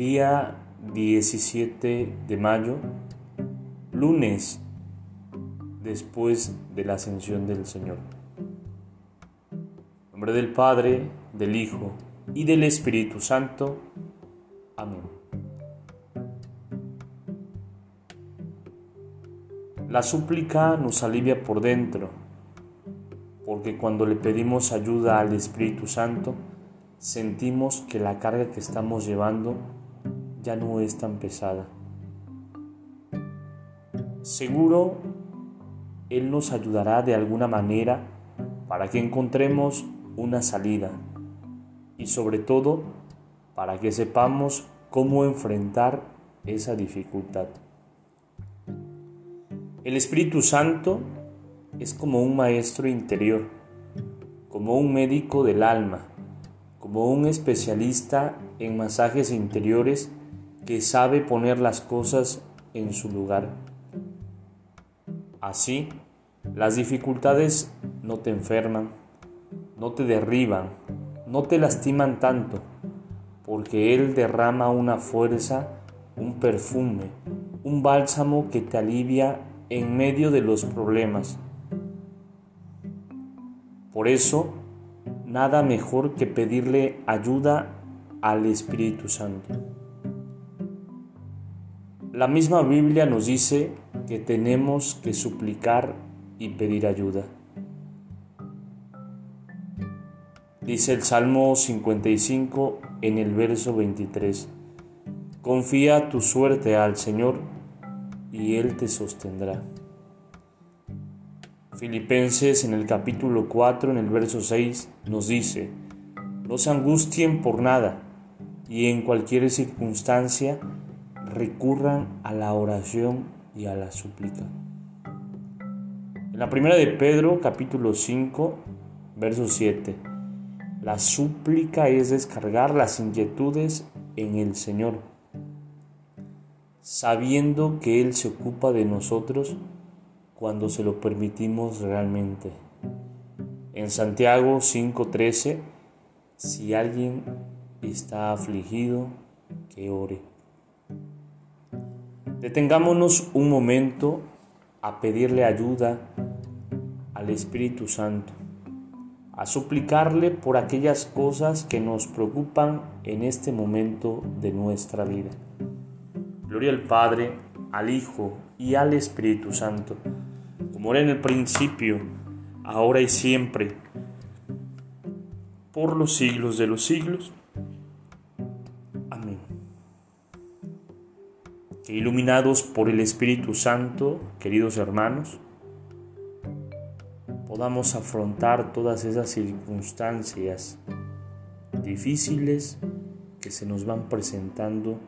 Día 17 de mayo, lunes después de la ascensión del Señor. En nombre del Padre, del Hijo y del Espíritu Santo. Amén. La súplica nos alivia por dentro, porque cuando le pedimos ayuda al Espíritu Santo, sentimos que la carga que estamos llevando ya no es tan pesada. Seguro Él nos ayudará de alguna manera para que encontremos una salida y sobre todo para que sepamos cómo enfrentar esa dificultad. El Espíritu Santo es como un maestro interior, como un médico del alma, como un especialista en masajes interiores que sabe poner las cosas en su lugar. Así, las dificultades no te enferman, no te derriban, no te lastiman tanto, porque Él derrama una fuerza, un perfume, un bálsamo que te alivia en medio de los problemas. Por eso, nada mejor que pedirle ayuda al Espíritu Santo. La misma Biblia nos dice que tenemos que suplicar y pedir ayuda. Dice el Salmo 55 en el verso 23, Confía tu suerte al Señor y Él te sostendrá. Filipenses en el capítulo 4 en el verso 6 nos dice, No se angustien por nada y en cualquier circunstancia recurran a la oración y a la súplica. En la primera de Pedro, capítulo 5, verso 7, la súplica es descargar las inquietudes en el Señor, sabiendo que Él se ocupa de nosotros cuando se lo permitimos realmente. En Santiago 5:13, si alguien está afligido, que ore. Detengámonos un momento a pedirle ayuda al Espíritu Santo, a suplicarle por aquellas cosas que nos preocupan en este momento de nuestra vida. Gloria al Padre, al Hijo y al Espíritu Santo, como era en el principio, ahora y siempre, por los siglos de los siglos. Iluminados por el Espíritu Santo, queridos hermanos, podamos afrontar todas esas circunstancias difíciles que se nos van presentando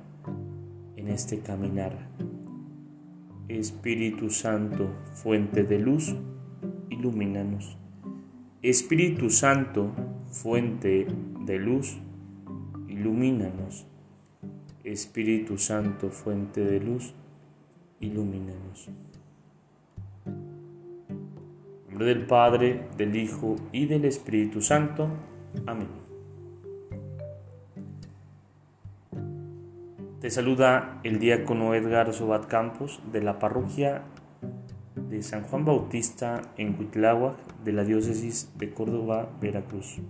en este caminar. Espíritu Santo, fuente de luz, ilumínanos. Espíritu Santo, fuente de luz, ilumínanos. Espíritu Santo, fuente de luz, ilumínanos. En nombre del Padre, del Hijo y del Espíritu Santo. Amén. Te saluda el diácono Edgar Sobat Campos de la parroquia de San Juan Bautista en Huitláhuac de la diócesis de Córdoba, Veracruz.